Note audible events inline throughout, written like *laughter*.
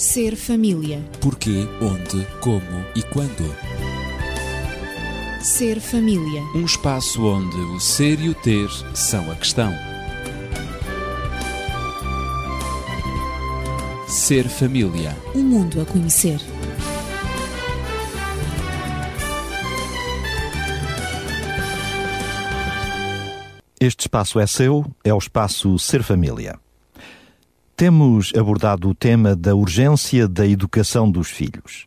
Ser família. Porquê, onde, como e quando. Ser família. Um espaço onde o ser e o ter são a questão. Ser família. Um mundo a conhecer. Este espaço é seu, é o espaço Ser Família. Temos abordado o tema da urgência da educação dos filhos.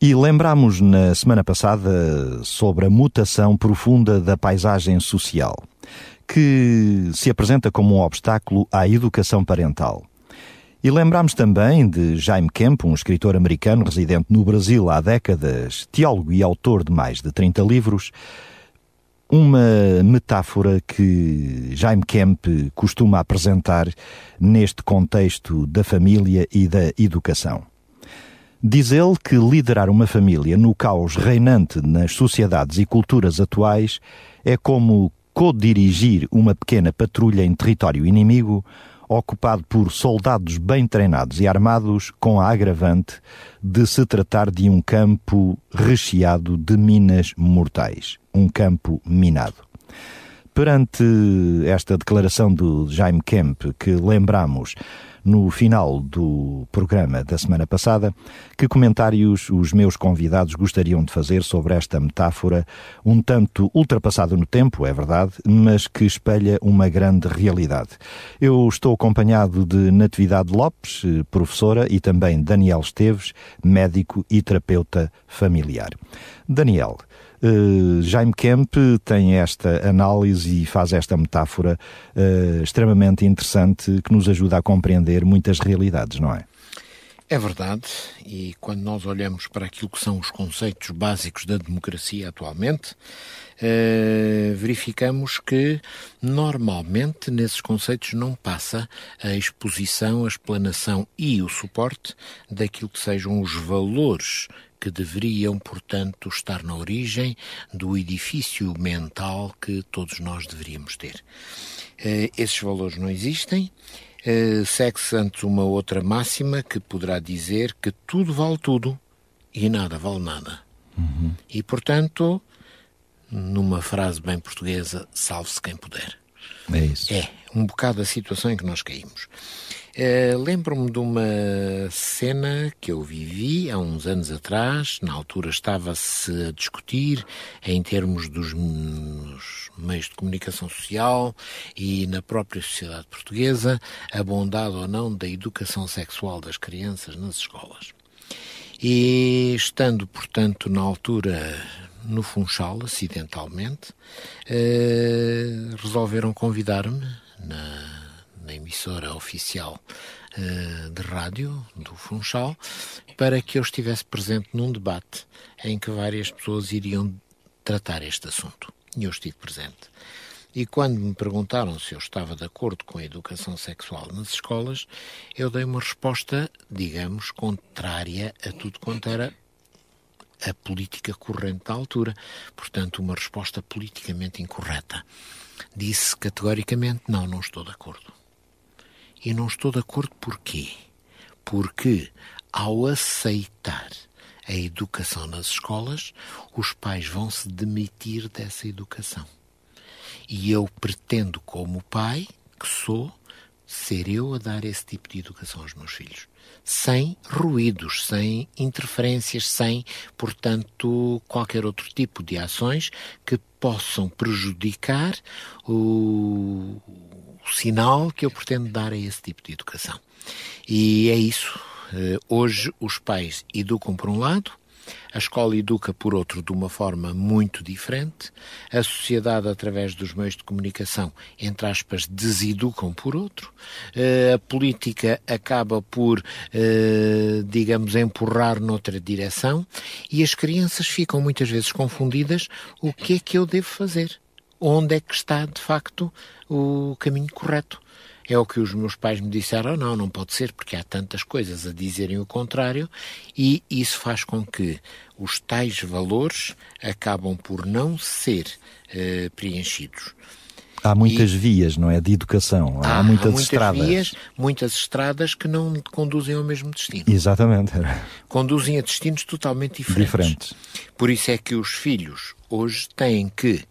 E lembramos na semana passada sobre a mutação profunda da paisagem social, que se apresenta como um obstáculo à educação parental. E lembramos também de Jaime Kemp, um escritor americano residente no Brasil há décadas, teólogo e autor de mais de 30 livros, uma metáfora que Jaime Kemp costuma apresentar neste contexto da família e da educação. Diz ele que liderar uma família no caos reinante nas sociedades e culturas atuais é como co-dirigir uma pequena patrulha em território inimigo ocupado por soldados bem treinados e armados, com a agravante de se tratar de um campo recheado de minas mortais, um campo minado. Perante esta declaração do Jaime Kemp, que lembramos no final do programa da semana passada, que comentários os meus convidados gostariam de fazer sobre esta metáfora, um tanto ultrapassada no tempo, é verdade, mas que espelha uma grande realidade. Eu estou acompanhado de Natividade Lopes, professora, e também Daniel Esteves, médico e terapeuta familiar. Daniel, Uh, Jaime Kemp tem esta análise e faz esta metáfora uh, extremamente interessante que nos ajuda a compreender muitas realidades, não é? É verdade, e quando nós olhamos para aquilo que são os conceitos básicos da democracia atualmente, uh, verificamos que normalmente nesses conceitos não passa a exposição, a explanação e o suporte daquilo que sejam os valores que deveriam, portanto, estar na origem do edifício mental que todos nós deveríamos ter. Uh, esses valores não existem. Uh, Segue-se antes uma outra máxima que poderá dizer que tudo vale tudo e nada vale nada. Uhum. E, portanto, numa frase bem portuguesa, salve-se quem puder. É isso. É um bocado a situação em que nós caímos. Uh, Lembro-me de uma cena que eu vivi há uns anos atrás. Na altura estava-se a discutir em termos dos meios de comunicação social e na própria sociedade portuguesa a bondade ou não da educação sexual das crianças nas escolas. E estando, portanto, na altura no Funchal, acidentalmente, uh, resolveram convidar-me na na emissora oficial uh, de rádio do Funchal, para que eu estivesse presente num debate em que várias pessoas iriam tratar este assunto. E eu estive presente. E quando me perguntaram se eu estava de acordo com a educação sexual nas escolas, eu dei uma resposta, digamos, contrária a tudo quanto era a política corrente da altura. Portanto, uma resposta politicamente incorreta. Disse categoricamente: não, não estou de acordo. E não estou de acordo porquê? Porque ao aceitar a educação nas escolas, os pais vão se demitir dessa educação. E eu pretendo, como pai que sou, ser eu a dar esse tipo de educação aos meus filhos. Sem ruídos, sem interferências, sem, portanto, qualquer outro tipo de ações que possam prejudicar o, o sinal que eu pretendo dar a esse tipo de educação. E é isso. Eh, hoje os pais educam por um lado, a escola educa por outro de uma forma muito diferente, a sociedade, através dos meios de comunicação, entre aspas, deseducam por outro, eh, a política acaba por, eh, digamos, empurrar noutra direção. E as crianças ficam muitas vezes confundidas o que é que eu devo fazer? Onde é que está, de facto, o caminho correto. É o que os meus pais me disseram, não, não pode ser, porque há tantas coisas a dizerem o contrário, e isso faz com que os tais valores acabam por não ser eh, preenchidos. Há muitas e... vias, não é? De educação. Há, há muitas, há muitas estradas. vias, muitas estradas que não conduzem ao mesmo destino. Exatamente. Conduzem a destinos totalmente diferentes. diferentes. Por isso é que os filhos hoje têm que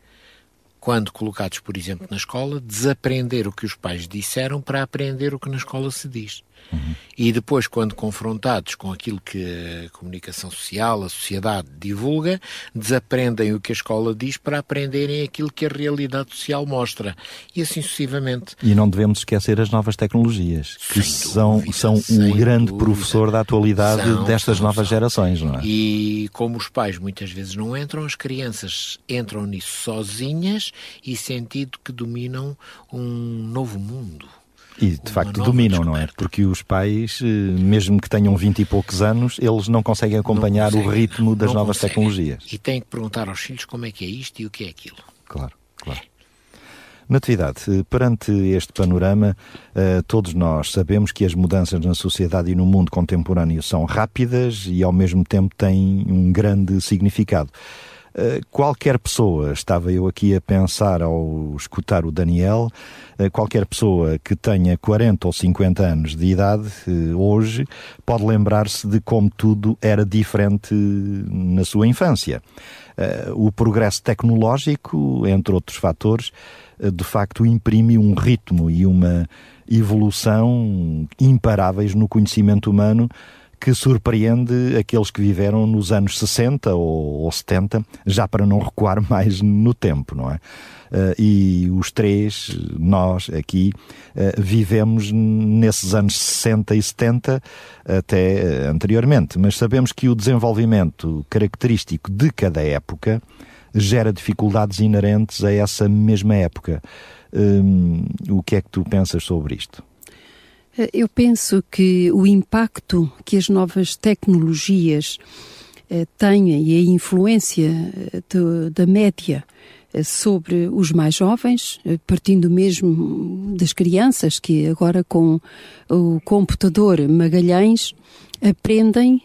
quando colocados, por exemplo, na escola, desaprender o que os pais disseram para aprender o que na escola se diz. Uhum. E depois, quando confrontados com aquilo que a comunicação social, a sociedade divulga, desaprendem o que a escola diz para aprenderem aquilo que a realidade social mostra. E assim sucessivamente. E não devemos esquecer as novas tecnologias, que sem são, dúvida, são o grande dúvida. professor da atualidade são, destas são, novas são. gerações, não é? E como os pais muitas vezes não entram, as crianças entram nisso sozinhas e sentido que dominam um novo mundo. E de facto dominam, descoberta. não é? Porque os pais, eh, mesmo que tenham 20 e poucos anos, eles não conseguem acompanhar conseguem, o ritmo das novas conseguem. tecnologias. E têm que perguntar aos filhos como é que é isto e o que é aquilo. Claro, claro. Natividade, eh, perante este panorama, eh, todos nós sabemos que as mudanças na sociedade e no mundo contemporâneo são rápidas e ao mesmo tempo têm um grande significado. Eh, qualquer pessoa, estava eu aqui a pensar ao escutar o Daniel, eh, qualquer pessoa que tenha 40 ou 50 anos de idade eh, hoje pode lembrar-se de como tudo era diferente na sua infância. O progresso tecnológico, entre outros fatores, de facto imprime um ritmo e uma evolução imparáveis no conhecimento humano que surpreende aqueles que viveram nos anos 60 ou, ou 70, já para não recuar *laughs* mais no tempo, não é? Uh, e os três, nós aqui, uh, vivemos nesses anos 60 e 70 até uh, anteriormente, mas sabemos que o desenvolvimento característico de cada época gera dificuldades inerentes a essa mesma época. Um, o que é que tu pensas sobre isto? Eh, eu penso que o impacto que as novas tecnologias eh, têm e a influência eh, de, da média sobre os mais jovens, partindo mesmo das crianças que agora com o computador Magalhães aprendem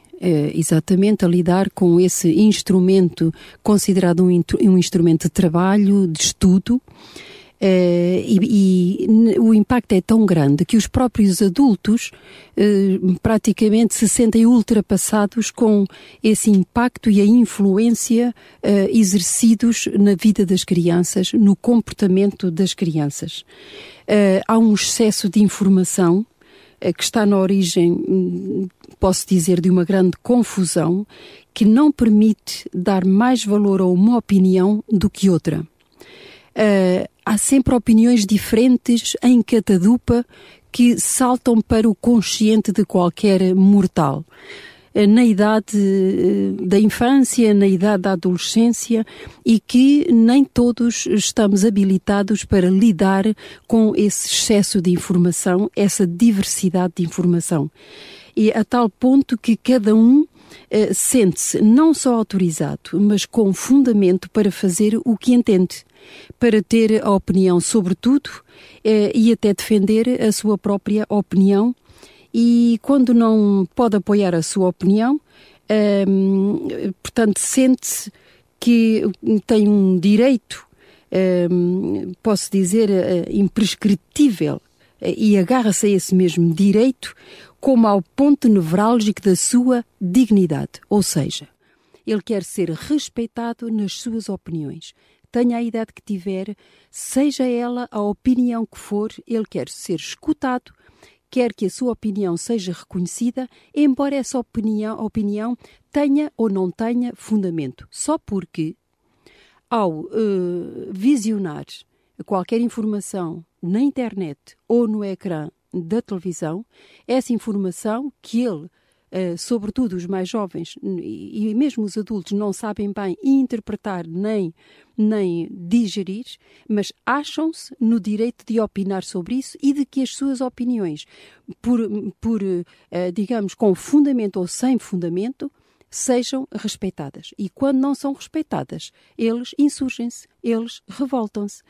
exatamente a lidar com esse instrumento considerado um, um instrumento de trabalho, de estudo, e, e, o impacto é tão grande que os próprios adultos uh, praticamente se sentem ultrapassados com esse impacto e a influência uh, exercidos na vida das crianças, no comportamento das crianças. há um excesso de informação que está na origem, hum, posso dizer, de uma grande confusão que não permite dar mais valor a uma opinião do que outra. Uh, há sempre opiniões diferentes em catadupa que saltam para o consciente de qualquer mortal. Uh, na idade uh, da infância, na idade da adolescência e que nem todos estamos habilitados para lidar com esse excesso de informação, essa diversidade de informação. E a tal ponto que cada um sente-se não só autorizado, mas com fundamento para fazer o que entende para ter a opinião sobre tudo eh, e até defender a sua própria opinião. E quando não pode apoiar a sua opinião, eh, portanto, sente-se que tem um direito, eh, posso dizer, eh, imprescritível eh, e agarra-se a esse mesmo direito como ao ponto nevrálgico da sua dignidade. Ou seja, ele quer ser respeitado nas suas opiniões, tenha a idade que tiver, seja ela a opinião que for, ele quer ser escutado, quer que a sua opinião seja reconhecida, embora essa opinião, opinião tenha ou não tenha fundamento. Só porque, ao uh, visionar qualquer informação na internet ou no ecrã da televisão, essa informação que ele Uh, sobretudo os mais jovens e, mesmo os adultos não sabem bem interpretar nem nem digerir, mas acham-se no direito de opinar sobre isso e de que as suas opiniões, por, por uh, digamos, com fundamento ou sem fundamento, sejam respeitadas. E quando não são respeitadas, eles insurgem-se, eles revoltam-se.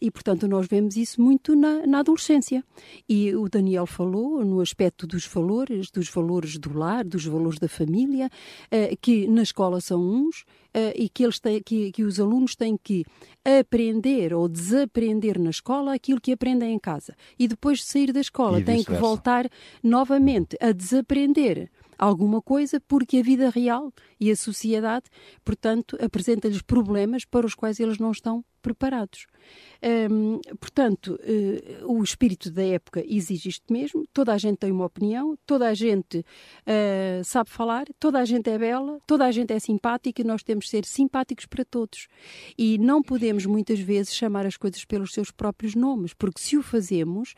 E, portanto, nós vemos isso muito na, na, adolescência. E o Daniel falou no aspecto dos valores, dos valores do lar, dos valores da família, uh, que na escola são uns, Uh, e que, eles têm, que, que, os alunos têm que aprender ou desaprender na escola aquilo que aprendem em casa. E depois de sair da escola têm que voltar novamente a desaprender alguma coisa, porque a vida real e a sociedade, portanto, apresenta-lhes problemas para os quais eles não estão preparados. Hum, portanto, uh, o espírito da época exige isto mesmo. Toda a gente tem uma opinião, toda a gente uh, sabe falar, toda a gente é bela, toda a gente é simpática. Nós temos de ser simpáticos para todos. E não podemos muitas vezes chamar as coisas pelos seus próprios nomes, porque se o fazemos,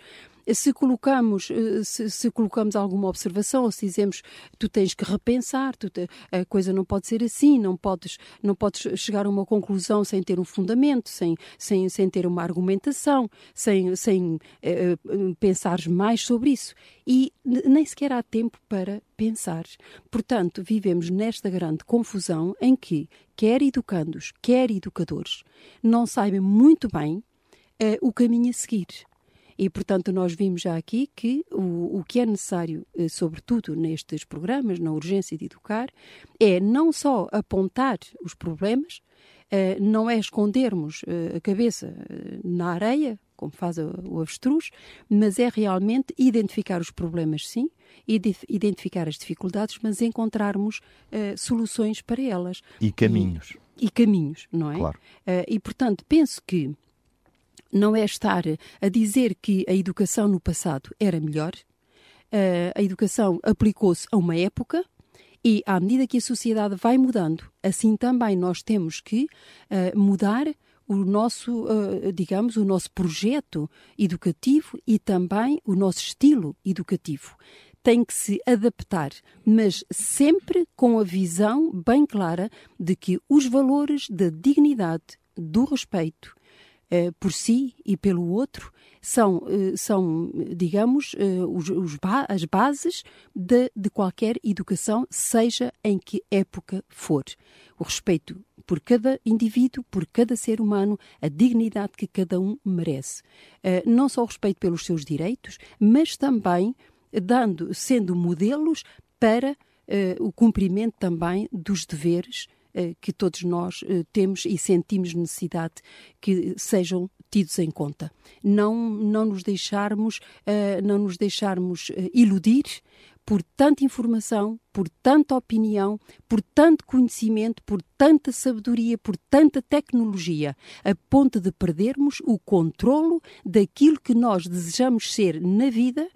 se colocamos, eh, se, se, colocamos alguma observação ou se dizemos tu tens que repensar, te, a coisa não pode ser assim, não podes, não podes chegar a uma conclusão sem ter um fundamento, sem, sem, sem ter uma argumentação, sem, sem uh, pensar mais sobre isso. E nem sequer há tempo para pensar. Portanto, vivemos nesta grande confusão em que quer educandos, quer educadores, não sabem muito bem uh, o caminho a seguir. E, portanto, nós vimos já aqui que o, o que é necessário, eh, sobretudo nestes programas, na urgência de educar, é não só apontar os problemas, eh, não é escondermos eh, a cabeça na areia, como faz o avestruz, mas é realmente identificar os problemas, sim, identificar as dificuldades, mas encontrarmos uh, soluções para elas. E caminhos. E, e caminhos, não é? Claro. Uh, e, portanto, penso que não é estar a dizer que a educação no passado era melhor. Uh, a educação aplicou-se a uma época e, à medida que a sociedade vai mudando, assim também nós temos que uh, mudar o nosso, uh, digamos, o nosso projeto educativo e também o nosso estilo educativo. Tem que se adaptar, mas sempre com a visão bem clara de que os valores da dignidade, do respeito, por si e pelo outro são, uh, são digamos, uh, os, os ba as bases de, de qualquer educação, seja em que época for. O respeito por cada indivíduo, por cada ser humano, a dignidade que cada um merece. não só o respeito pelos seus direitos, mas também dando, sendo modelos para o cumprimento também dos deveres eh, que todos nós eh, temos e sentimos necessidade que sejam tidos em conta. Não, não nos deixarmos, eh, não nos deixarmos iludir por tanta informação, por tanta opinião, por tanto conhecimento, por tanta sabedoria, por tanta tecnologia, a ponto de perdermos o controlo daquilo que nós desejamos ser na vida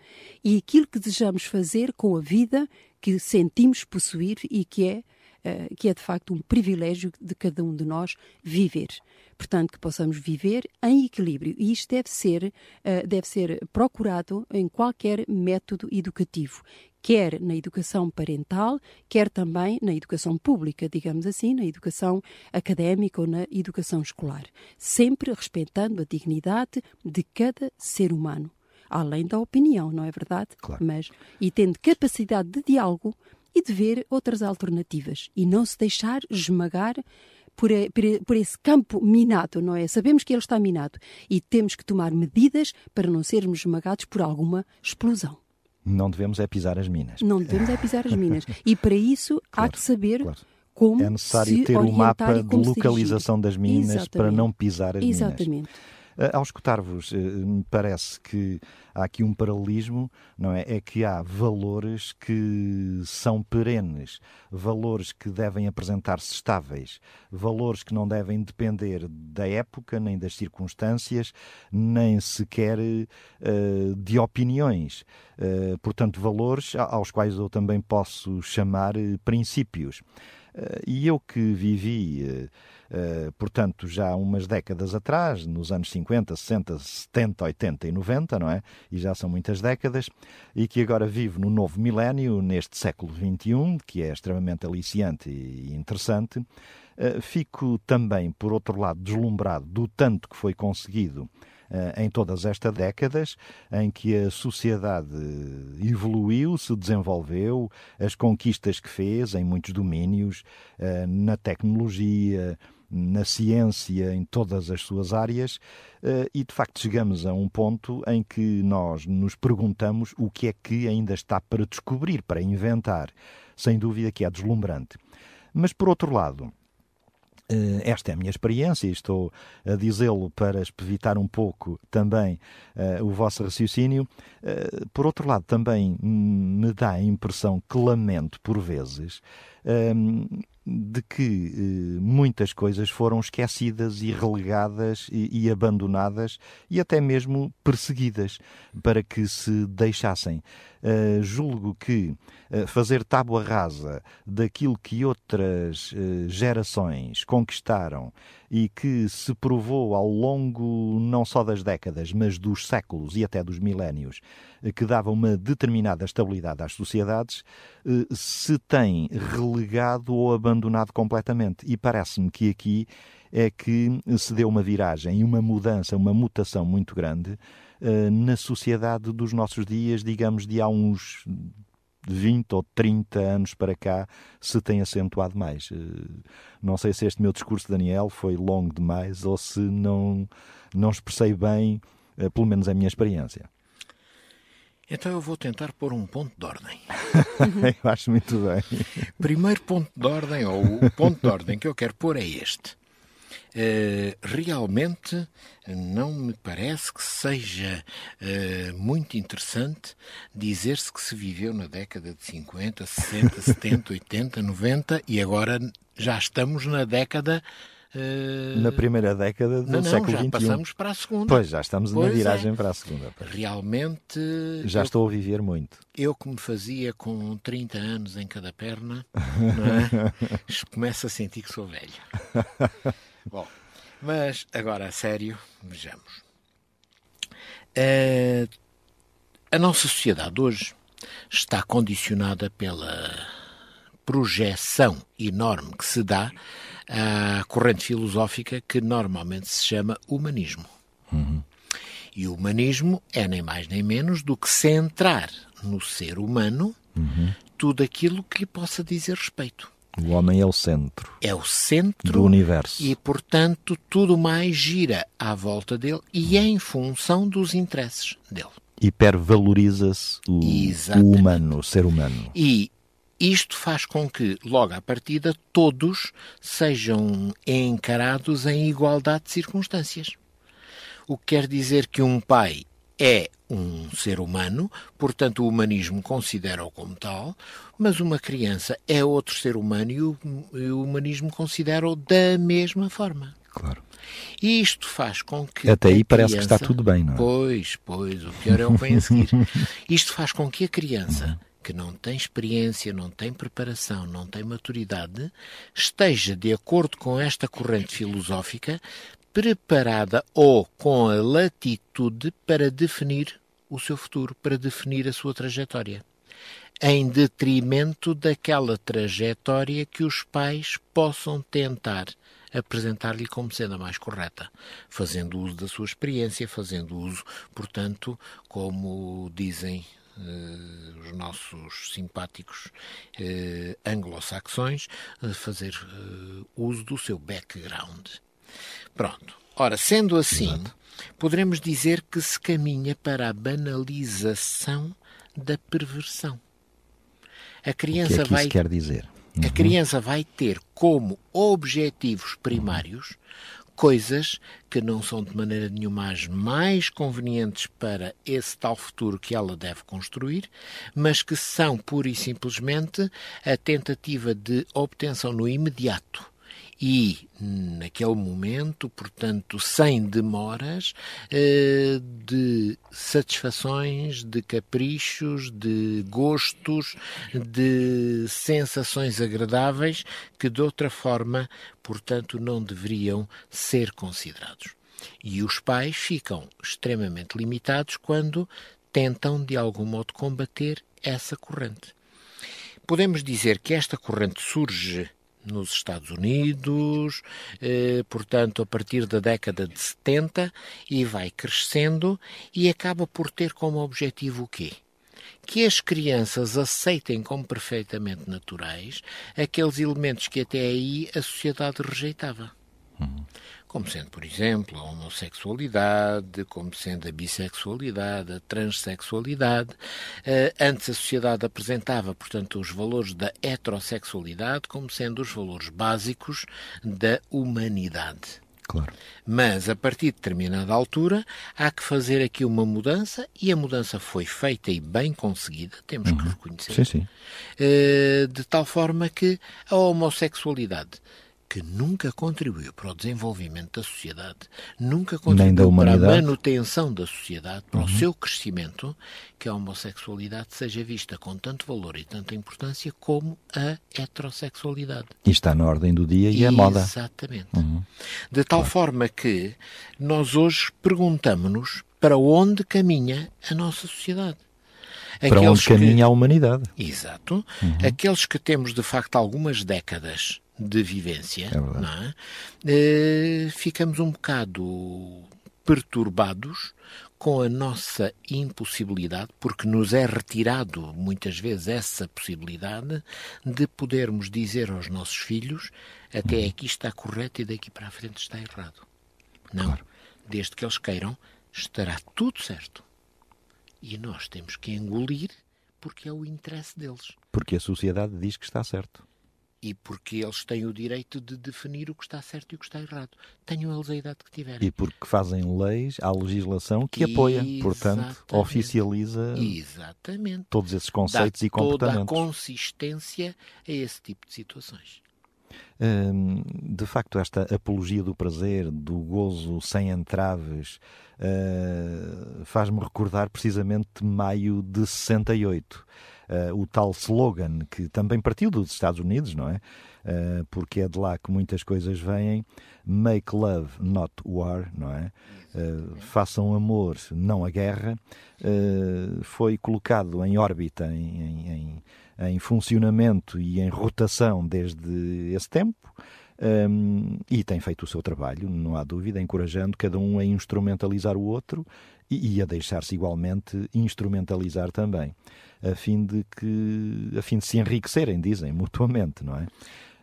e aquilo que desejamos fazer com a vida que sentimos possuir e que é eh, que é de facto um privilégio de cada um de nós viver. Portanto, que possamos viver em equilíbrio. E isto deve ser, uh, deve ser procurado em qualquer método educativo, quer na educação parental, quer também na educação pública, digamos assim, na educação académica ou na educação escolar. Sempre respeitando a dignidade de cada ser humano além da opinião, não é verdade? Claro. Mas e tendo capacidade de diálogo e de ver outras alternativas e não se deixar esmagar por, por, por, esse campo minado, não é? Sabemos que ele está minado e temos que tomar medidas para não sermos esmagados por alguma explosão. Não devemos é pisar as minas. Não devemos é pisar as minas. E para isso *laughs* claro, há que saber claro. como É necessário ter um mapa de localização das minas Exatamente. para não pisar as Exatamente. minas. Eh, ao escutar-vos, eh, me parece que há aqui um paralelismo, não é? É que há valores que são perenes, valores que devem apresentar-se estáveis, valores que não devem depender da época, nem das circunstâncias, nem sequer uh, de opiniões. Uh, portanto, valores aos quais eu também posso chamar princípios. Uh, e eu que vivi eh, portanto, já umas décadas atrás, nos anos 50, 60, 70, 80 e 90, não é? E já são muitas décadas, e que agora vive no novo milénio, neste século XXI, que é extremamente aliciante e interessante. Fico também, por outro lado, deslumbrado do tanto que foi conseguido em todas estas décadas em que a sociedade evoluiu, se desenvolveu, as conquistas que fez em muitos domínios, na tecnologia, na ciência, em todas as suas áreas, eh, e de facto chegamos a um ponto em que nós nos perguntamos o que é que ainda está para descobrir, para inventar. Sem dúvida que é deslumbrante. Mas, por outro lado, eh, esta é a minha experiência e estou a dizê-lo para evitar um pouco também uh, o vosso raciocínio. Uh, por outro lado, também me dá a impressão que lamento, por vezes, de que eh, muitas coisas foram esquecidas e relegadas e, abandonadas e até mesmo perseguidas para que se deixassem. Uh, julgo que uh, fazer tábua rasa daquilo que outras gerações conquistaram e que se provou ao longo não só das décadas, mas dos séculos e até dos milénios, que dava uma determinada estabilidade às sociedades, se tem relegado ou abandonado completamente. E parece-me que aqui é que se deu uma viragem e uma mudança, uma mutação muito grande na sociedade dos nossos dias, digamos, de há uns 20 ou 30 anos para cá se tem acentuado mais. Eh, não sei se este meu discurso, Daniel, foi longo demais ou se não, não expressei bem, eh, pelo menos a minha experiência. Então eu vou tentar pôr um ponto de ordem. *laughs* eu acho muito bem. Primeiro ponto de ordem, ou o ponto de ordem que eu quero pôr é este. Uh, realmente não me parece que seja uh, muito interessante dizer-se que se viveu na década de 50, 60, 70, 80, 90 e agora já estamos na década. Na primeira década do não, não, século XXI. Já passamos para a segunda. Pois, já estamos pois na viragem é. para a segunda. Pois. Realmente. Já eu, estou a viver muito. Eu que me fazia com 30 anos em cada perna, *laughs* é? começo a sentir que sou velho. *laughs* Bom, mas agora a sério, vejamos. Uh, a nossa sociedade hoje está condicionada pela projeção enorme que se dá à corrente filosófica que normalmente se chama humanismo. Uhum. E o humanismo é nem mais nem menos do que centrar no ser humano uhum. tudo aquilo que lhe possa dizer respeito. O homem é o centro. É o centro do universo. E, portanto, tudo mais gira à volta dele e é em função dos interesses dele. Hipervaloriza-se o, o humano, o ser humano. E isto faz com que, logo à partida, todos sejam encarados em igualdade de circunstâncias. O que quer dizer que um pai é um ser humano, portanto o humanismo considera-o como tal, mas uma criança é outro ser humano e o, e o humanismo considera-o da mesma forma. Claro. E isto faz com que. Até aí parece criança, que está tudo bem, não é? Pois, pois, o pior é o que vem a seguir. *laughs* isto faz com que a criança. Que não tem experiência, não tem preparação, não tem maturidade, esteja de acordo com esta corrente filosófica preparada ou com a latitude para definir o seu futuro, para definir a sua trajetória, em detrimento daquela trajetória que os pais possam tentar apresentar-lhe como sendo a mais correta, fazendo uso da sua experiência, fazendo uso, portanto, como dizem os nossos simpáticos uh, anglo-saxões, fazer uso do seu background. Pronto. Ora, sendo assim, Exato. poderemos dizer que se caminha para a banalização da perversão. A criança o que é que vai isso quer dizer? Uhum. A criança vai ter como objetivos primários coisas que não são de maneira nenhuma as mais convenientes para esse tal futuro que ela deve construir, mas que são pura e simplesmente a tentativa de obtenção no imediato e, naquele momento, portanto, sem demoras, eh, de satisfações, de caprichos, de gostos, de sensações agradáveis que, de outra forma, portanto, não deveriam ser considerados. E os pais ficam extremamente limitados quando tentam, de algum modo, combater essa corrente. Podemos dizer que esta corrente surge nos Estados Unidos, eh, portanto, a partir da década de 70, e vai crescendo e acaba por ter como objetivo o quê? Que as crianças aceitem como perfeitamente naturais aqueles elementos que até aí a sociedade rejeitava. Uhum como sendo, por exemplo, a homossexualidade, como sendo a bissexualidade, a transexualidade. Uh, antes a sociedade apresentava, portanto, os valores da heterossexualidade como sendo os valores básicos da humanidade. Claro. Mas a partir de determinada altura há que fazer aqui uma mudança e a mudança foi feita e bem conseguida, temos uhum. que reconhecer. Sim, sim. Uh, de tal forma que a homossexualidade que nunca contribuiu para o desenvolvimento da sociedade, nunca contribuiu para a manutenção da sociedade, para uhum. o seu crescimento, que a homossexualidade seja vista com tanto valor e tanta importância como a heterossexualidade. E está na ordem do dia e, é moda. Exatamente. Uhum. De tal claro. forma que nós hoje perguntamos-nos para onde caminha a nossa sociedade. Para Aqueles onde caminha que... a humanidade. Exato. Uhum. Aqueles que temos, de facto, algumas décadas de vivência, é é? Uh, ficamos um bocado perturbados com a nossa impossibilidade, porque nos é retirado muitas vezes essa possibilidade de podermos dizer aos nossos filhos até uhum. aqui está correto e daqui para a frente está errado. Não. Claro. Desde que eles queiram, estará tudo certo. E nós temos que engolir porque é o interesse deles. Porque a sociedade diz que está certo e porque eles têm o direito de definir o que está certo e o que está errado. Tenham eles a idade que tiverem. E porque fazem leis, há legislação que apoia, Exatamente. portanto, oficializa Exatamente. todos esses conceitos Dá e comportamentos. toda a consistência a esse tipo de situações. Hum, de facto, esta apologia do prazer, do gozo sem entraves, uh, faz-me recordar precisamente maio de 68 uh, o tal slogan que também partiu dos Estados Unidos, não é? Uh, porque é de lá que muitas coisas vêm. Make love, not war, não é? Uh, façam amor, não a guerra. foi colocado em órbita, em, em, em, funcionamento e em rotação desde esse tempo. Um, e tem feito o seu trabalho, não há dúvida, encorajando cada um a instrumentalizar o outro e, e a deixar-se igualmente instrumentalizar também a fim de que a fim de se enriquecerem, dizem, mutuamente, não é?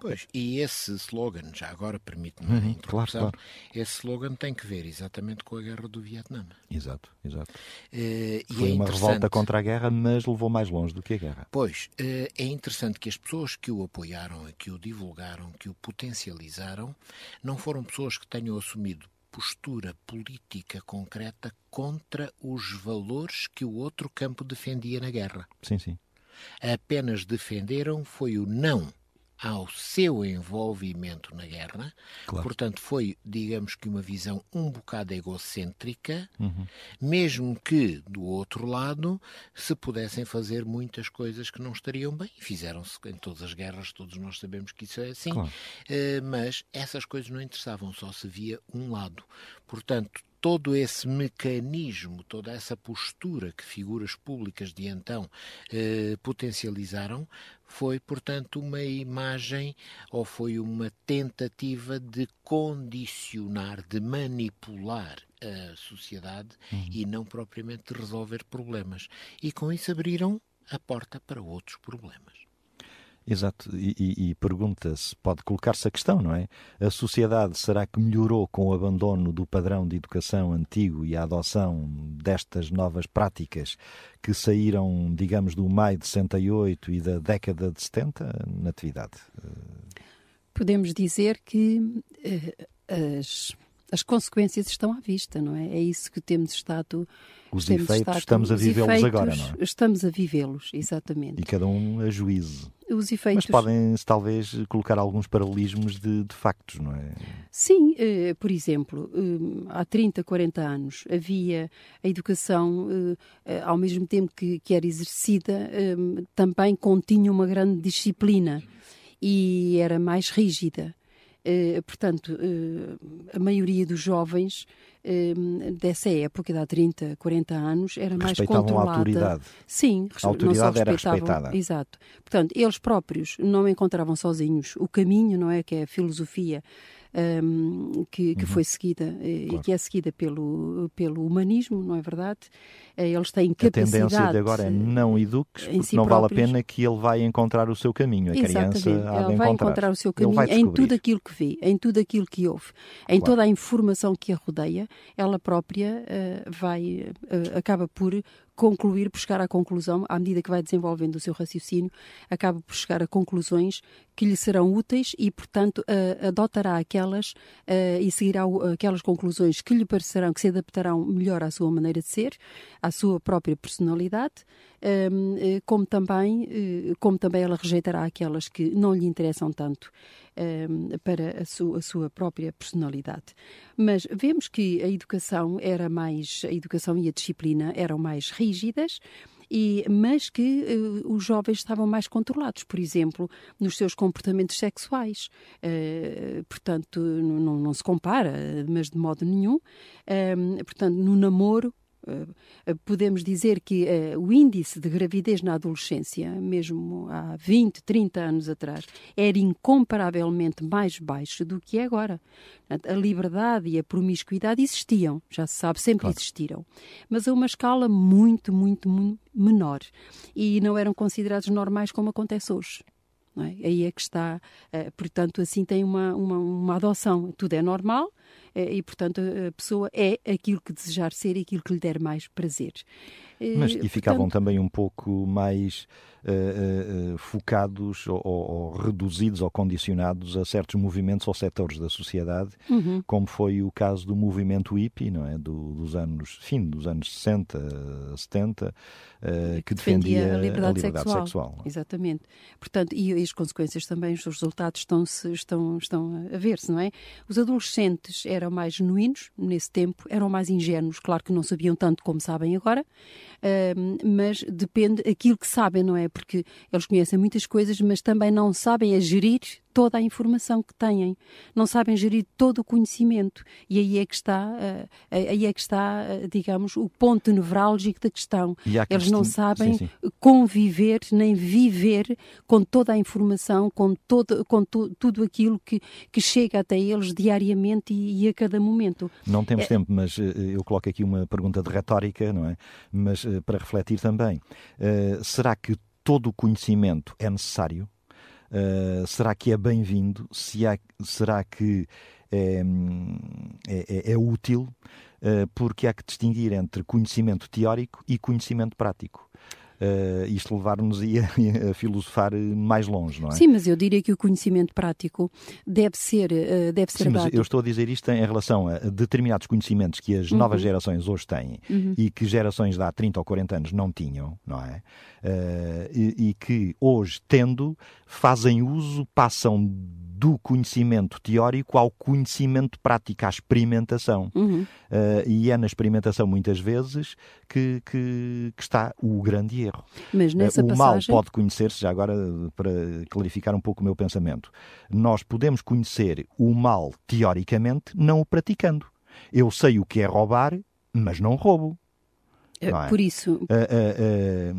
Pois, e esse slogan, já agora permite-me uhum, claro, claro. esse slogan tem que ver exatamente com a guerra do Vietnã. Exato, exato. Uh, Foi é uma revolta contra a guerra, mas levou mais longe do que a guerra. Pois, uh, é interessante que as pessoas que o apoiaram, que o divulgaram, que o potencializaram, não foram pessoas que tenham assumido postura política concreta contra os valores que o outro campo defendia na guerra. Sim, sim. Apenas defenderam foi o não ao seu envolvimento na guerra. Claro. Portanto, foi, digamos que, uma visão um bocado egocêntrica, uhum. mesmo que, do outro lado, se pudessem fazer muitas coisas que não estariam bem. Fizeram-se em todas as guerras, todos nós sabemos que isso é assim. Claro. Uh, mas essas coisas não interessavam, só se via um lado. Portanto, todo esse mecanismo, toda essa postura que figuras públicas de então eh, potencializaram, foi, portanto, uma imagem ou foi uma tentativa de condicionar, de manipular a sociedade uhum. e não propriamente de resolver problemas. E com isso abriram a porta para outros problemas. Exato, e, e, e pergunta-se, pode colocar-se a questão, não é? A sociedade será que melhorou com o abandono do padrão de educação antigo e a adoção destas novas práticas que saíram, digamos, do maio de 68 e da década de 70, Natividade? Podemos dizer que uh, as as consequências estão à vista, não é? É isso que temos estado. Os temos efeitos estado, estamos a vivê-los agora, não é? Estamos a vivê-los, exatamente. E cada um a juízo. Os efeitos... Mas podem-se talvez colocar alguns paralelismos de, de factos, não é? Sim, eh, por exemplo, eh, há 30, 40 anos havia a educação, eh, ao mesmo tempo que, que era exercida, também continha uma grande disciplina e era mais rígida. Eh, portanto, eh, a maioria dos jovens eh, dessa época, de há 30, 40 anos, era mais controlada. a autoridade. Sim, a autoridade era respeitada. Exato. Portanto, eles próprios não encontravam sozinhos o caminho, não é? Que é a filosofia um, que, que uhum. foi seguida claro. e que é seguida pelo, pelo humanismo, não é verdade? Eles têm capacidade... A tendência de agora é não eduques, porque si não próprios. vale a pena que ele vai encontrar o seu caminho. A Exatamente. criança vai encontrar o seu caminho em tudo aquilo que vê, em tudo aquilo que ouve, em claro. toda a informação que a rodeia, ela própria uh, vai, uh, acaba por concluir, por chegar à conclusão, à medida que vai desenvolvendo o seu raciocínio, acaba por chegar a conclusões que lhe serão úteis e, portanto, adotará aquelas e seguirá aquelas conclusões que lhe parecerão, que se adaptarão melhor à sua maneira de ser, à sua própria personalidade, como, também, como também ela rejeitará aquelas que não lhe interessam tanto para a, su, a sua própria personalidade. Mas vemos que a educação era mais, a educação e a disciplina eram mais rígidas, e, mas que uh, os jovens estavam mais controlados, por exemplo, nos seus comportamentos sexuais. Uh, portanto, não, não, se compara, mas de modo nenhum. Uh, portanto, no namoro, podemos dizer que uh, o índice de gravidez na adolescência, mesmo há 20, 30 anos atrás, era incomparavelmente mais baixo do que é agora. A liberdade e a promiscuidade existiam, já se sabe, sempre claro. existiram, mas a uma escala muito, muito, muito menor e não eram considerados normais como acontece hoje. É? Aí é que está, uh, portanto, assim tem uma, uma, uma adoção. Tudo é normal, eh, e, portanto, a pessoa é aquilo que desejar ser e aquilo que lhe der mais prazer. Mas, e ficavam portanto, também um pouco mais uh, uh, focados ou, ou, reduzidos ou condicionados a certos movimentos ou setores da sociedade, uhum. como foi o caso do movimento hippie, não é? Do, dos anos, fim dos anos 60, 70, uh, que defendia, defendia, a liberdade, a liberdade sexual. sexual. Exatamente. Portanto, e, e, as consequências também, os resultados estão, -se, estão, estão a ver-se, não é? Os adolescentes eram mais genuínos nesse tempo, eram mais ingênuos, claro que não sabiam tanto como sabem agora, mas depende aquilo que sabem, não é? Porque eles conhecem muitas coisas, mas também não sabem a gerir toda a informação que têm, não sabem gerir todo o conhecimento e aí é que está, uh, aí é que está, uh, digamos, o ponto nevrálgico da questão. Eles não sabem sim, sim. conviver nem viver com toda a informação, com todo, com tu, tudo aquilo que, que chega até eles diariamente e, e a cada momento. Não temos é... tempo, mas eu coloco aqui uma pergunta de retórica, não é? Mas para refletir também, será que todo o conhecimento é necessário? Uh, será que é bem-vindo? Se será que é, é, é, é útil? Uh, porque há que distinguir entre conhecimento teórico e conhecimento prático uh, isto levar-nos a, *laughs* a, filosofar mais longe, não é? Sim, mas eu diria que o conhecimento prático deve ser, uh, deve ser Sim, mas eu estou a dizer isto em relação a determinados conhecimentos que as uhum. novas gerações hoje têm uhum. e que gerações de há 30 ou 40 anos não tinham, não é? Uh, e, e que hoje, tendo, fazem uso, passam do conhecimento teórico ao conhecimento prático, à experimentação. Uhum. Uh, e é na experimentação, muitas vezes, que, que, que está o grande erro. Mas nessa uh, o passagem... mal pode conhecer-se, já agora para clarificar um pouco o meu pensamento, nós podemos conhecer o mal teoricamente, não o praticando. Eu sei o que é roubar, mas não roubo. É? Por isso. Uh,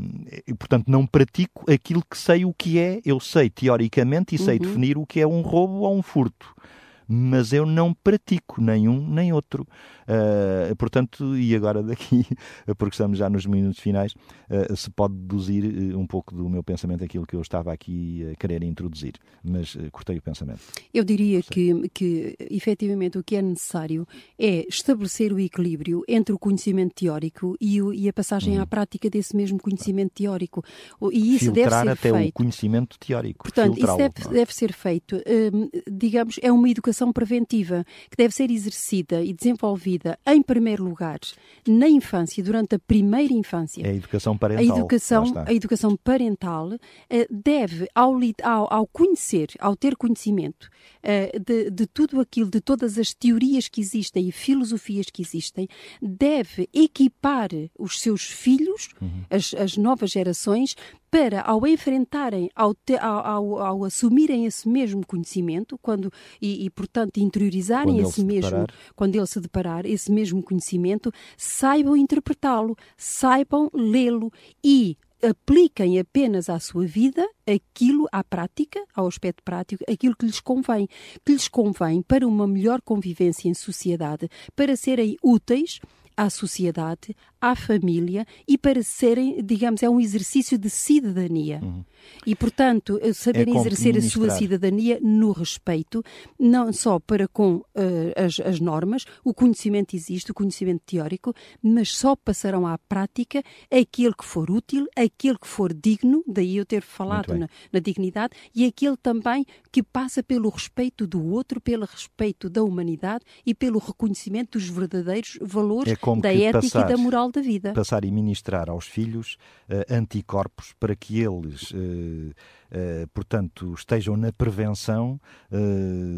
uh, portanto, não pratico aquilo que sei o que é. Eu sei teoricamente e sei uhum. definir o que é um roubo ou um furto mas eu não pratico nenhum nem outro. Uh, portanto, e agora daqui, *laughs* porque estamos já nos minutos finais, uh, se pode deduzir uh, um pouco do meu pensamento aquilo que eu estava aqui a querer introduzir, mas cortei o pensamento. Eu diria que, que, efetivamente, o que é necessário é estabelecer o equilíbrio entre o conhecimento teórico e, o, e a passagem à uhum. prática desse mesmo conhecimento teórico. E isso Filtrar deve ser até feito. o conhecimento teórico. Portanto, isso deve, é? deve ser feito, hum, digamos, é uma educação preventiva que deve ser exercida e desenvolvida em primeiro lugar, na infância, durante a primeira infância. É a educação parental. A educação, a educação parental eh, deve, ao, ao, ao, conhecer, ao ter conhecimento uh, de, de tudo aquilo, de todas as teorias que existem e filosofias que existem, deve equipar os seus filhos, uhum. as, as novas gerações, para, ao enfrentarem, ao, te, ao, ao, ao, assumirem esse mesmo conhecimento, quando e, e portanto interiorizarem quando esse mesmo, deparar. quando ele se deparar, esse mesmo conhecimento, saibam interpretá-lo, saibam lê-lo e apliquem apenas à sua vida aquilo à prática, ao aspecto prático, aquilo que lhes convém, que lhes convém para uma melhor convivência em sociedade, para serem úteis à sociedade, à família e para serem, digamos, é um exercício de cidadania. Uhum. E, portanto, saberem é exercer a sua cidadania no respeito, não só para com uh, as, as, normas, o conhecimento existe, o conhecimento teórico, mas só passarão à prática aquele que for útil, aquele que for digno, daí eu ter falado na, na dignidade, e aquele também que passa pelo respeito do outro, pelo respeito da humanidade e pelo reconhecimento dos verdadeiros valores é da ética passar, e da moral da vida. Passar e ministrar aos filhos uh, anticorpos para que eles, uh, uh, portanto, estejam na prevenção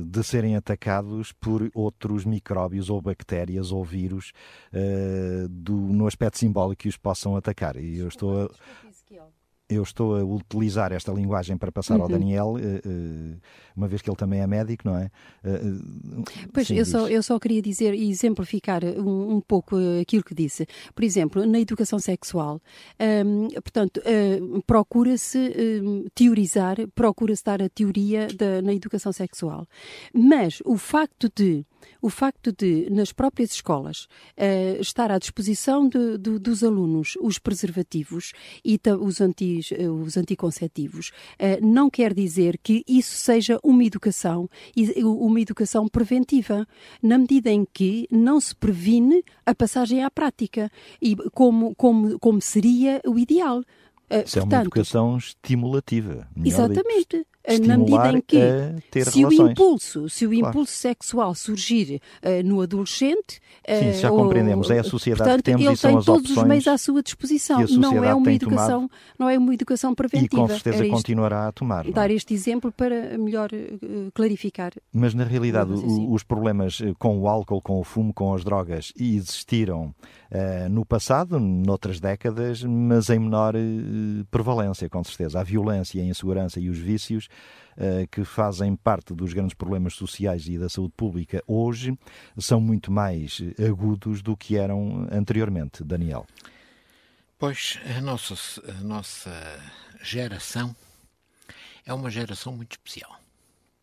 de serem atacados por outros micróbios ou bactérias ou vírus do, no aspecto simbólico que os possam atacar. E eu estou a eu estou a utilizar esta linguagem para passar uhum. ao Daniel, eh, eh, uma vez que ele também é médico, não é? Eh, pois, Sim, eu, só, eu só queria dizer e exemplificar um, um, pouco aquilo que disse. Por exemplo, na educação sexual, um, portanto, uh, procura-se um, teorizar, procura-se dar a teoria da, na educação sexual. Mas o facto de o facto de, nas próprias escolas, uh, estar à disposição de, de, dos alunos os preservativos e os, antis, uh, os anticonceptivos, uh, não quer dizer que isso seja uma educação, uma educação preventiva, na medida em que não se previne a passagem à prática, e como, como, como seria o ideal. Isso Portanto, é uma educação estimulativa. Exatamente. Dito na medida em que se relações. o impulso, se o claro. impulso sexual surgir uh, no adolescente, uh, Sim, já compreendemos, é a sociedade portanto, que temos ele e são tem todos os meios à sua disposição. Não é uma educação, tomado, não é uma educação preventiva. E com certeza isto, continuará a tomar. É? Dar este exemplo para melhor uh, clarificar. Mas na realidade assim. os problemas com o álcool, com o fumo, com as drogas existiram no passado, noutras décadas, mas em menor prevalência, com certeza. A violência, a insegurança e os vícios eh, que fazem parte dos grandes problemas sociais e da saúde pública hoje são muito mais agudos do que eram anteriormente, Daniel. Pois a nossa, a nossa geração é uma geração muito especial.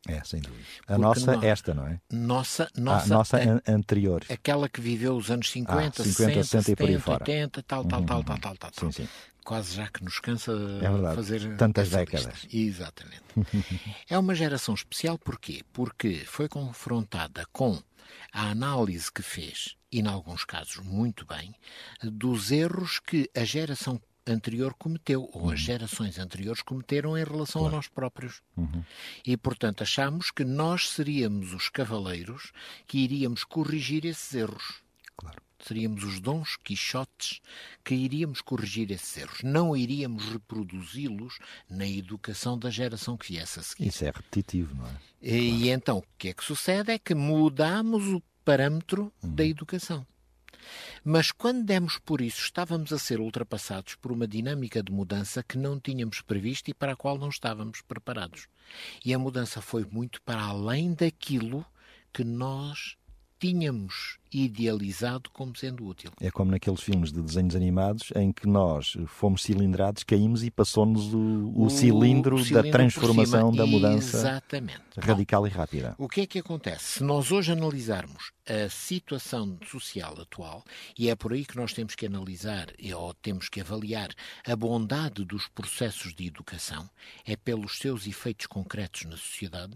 É, sem dúvida. A Porque nossa, no... esta, não é? Nossa, nossa, a nossa anterior. Aquela que viveu os anos 50, ah, 50 60, 60 70, 80, tal, tal, uhum. tal, tal, tal, tal. Sim, sim quase já que nos cansa é fazer tantas décadas. Exatamente. *laughs* é uma geração especial porquê? Porque foi confrontada com a análise que fez, e em alguns casos muito bem, dos erros que a geração anterior cometeu, ou as uhum. gerações anteriores cometeram em relação claro. a nós próprios. Uhum. E, portanto, achamos que nós seríamos os cavaleiros que iríamos corrigir esses erros. Seríamos os dons quixotes que iríamos corrigir esses erros. Não iríamos reproduzi-los na educação da geração que viesse a seguir. Isso é repetitivo, não é? E, claro. então, o que é que sucede é que mudamos o parâmetro uhum. da educação. Mas quando demos por isso, estávamos a ser ultrapassados por uma dinâmica de mudança que não tínhamos previsto e para a qual não estávamos preparados. E a mudança foi muito para além daquilo que nós tínhamos idealizado como sendo útil. É como naqueles filmes de desenhos animados em que nós fomos cilindrados, caímos e passou-nos o, o, o, cilindro, o cilindro da transformação, da mudança Exatamente. radical Bom, e rápida. O que é que acontece? Se nós hoje analisarmos a situação social atual, e é por aí que nós temos que analisar ou temos que avaliar a bondade dos processos de educação, é pelos seus efeitos concretos na sociedade,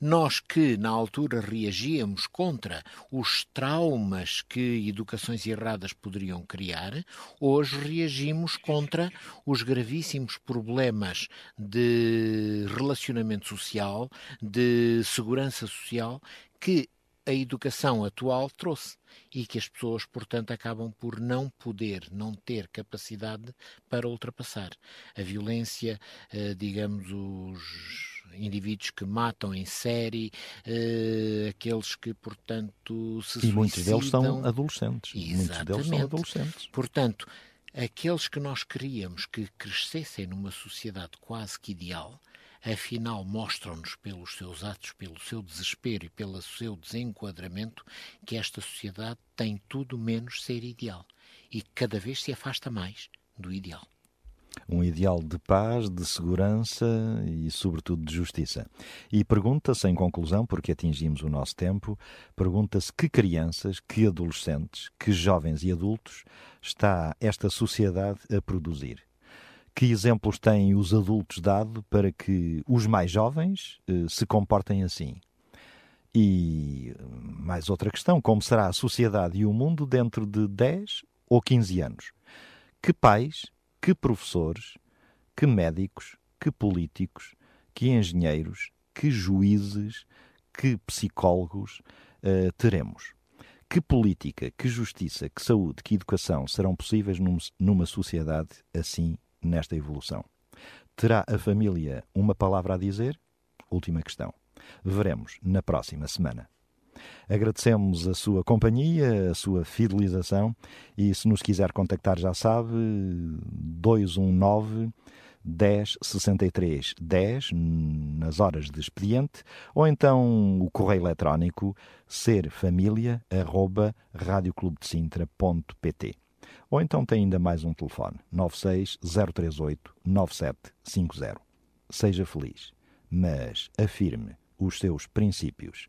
nós que na altura reagíamos contra os traumas traumas que educações erradas poderiam criar, hoje reagimos contra os gravíssimos problemas de relacionamento social, de segurança social que a educação atual trouxe e que as pessoas, portanto, acabam por não poder, não ter capacidade para ultrapassar. A violência, eh, digamos, os indivíduos que matam em série, uh, aqueles que, portanto, se E muitos suicidam. deles são adolescentes. Exatamente. Muitos deles são adolescentes. Portanto, aqueles que nós queríamos que crescessem numa sociedade quase que ideal, afinal mostram-nos pelos seus atos, pelo seu desespero e pelo seu desenquadramento que esta sociedade tem tudo menos ser ideal e cada vez se afasta mais do ideal um ideal de paz, de segurança e, sobretudo, de justiça. E pergunta-se, em conclusão, porque atingimos o nosso tempo, pergunta-se que crianças, que adolescentes, que jovens e adultos está esta sociedade a produzir. Que exemplos têm os adultos dado para que os mais jovens eh, se comportem assim? E mais outra questão: como será a sociedade e o mundo dentro de 10 ou 15 anos? Que pais que professores, que médicos, que políticos, que engenheiros, que juízes, que psicólogos uh, teremos. Que política, que justiça, que saúde, que educação serão possíveis num, numa sociedade assim, nesta evolução? Terá a família uma palavra a dizer? Última questão. Veremos na próxima semana. Agradecemos a sua companhia, a sua fidelização e se nos quiser contactar já sabe, 219 10 63 10 nas horas de expediente ou então o correio eletrónico serfamilia@radioclubedesintra.pt ou então tem ainda mais um telefone 96 038 9750. Seja feliz, mas afirme os seus princípios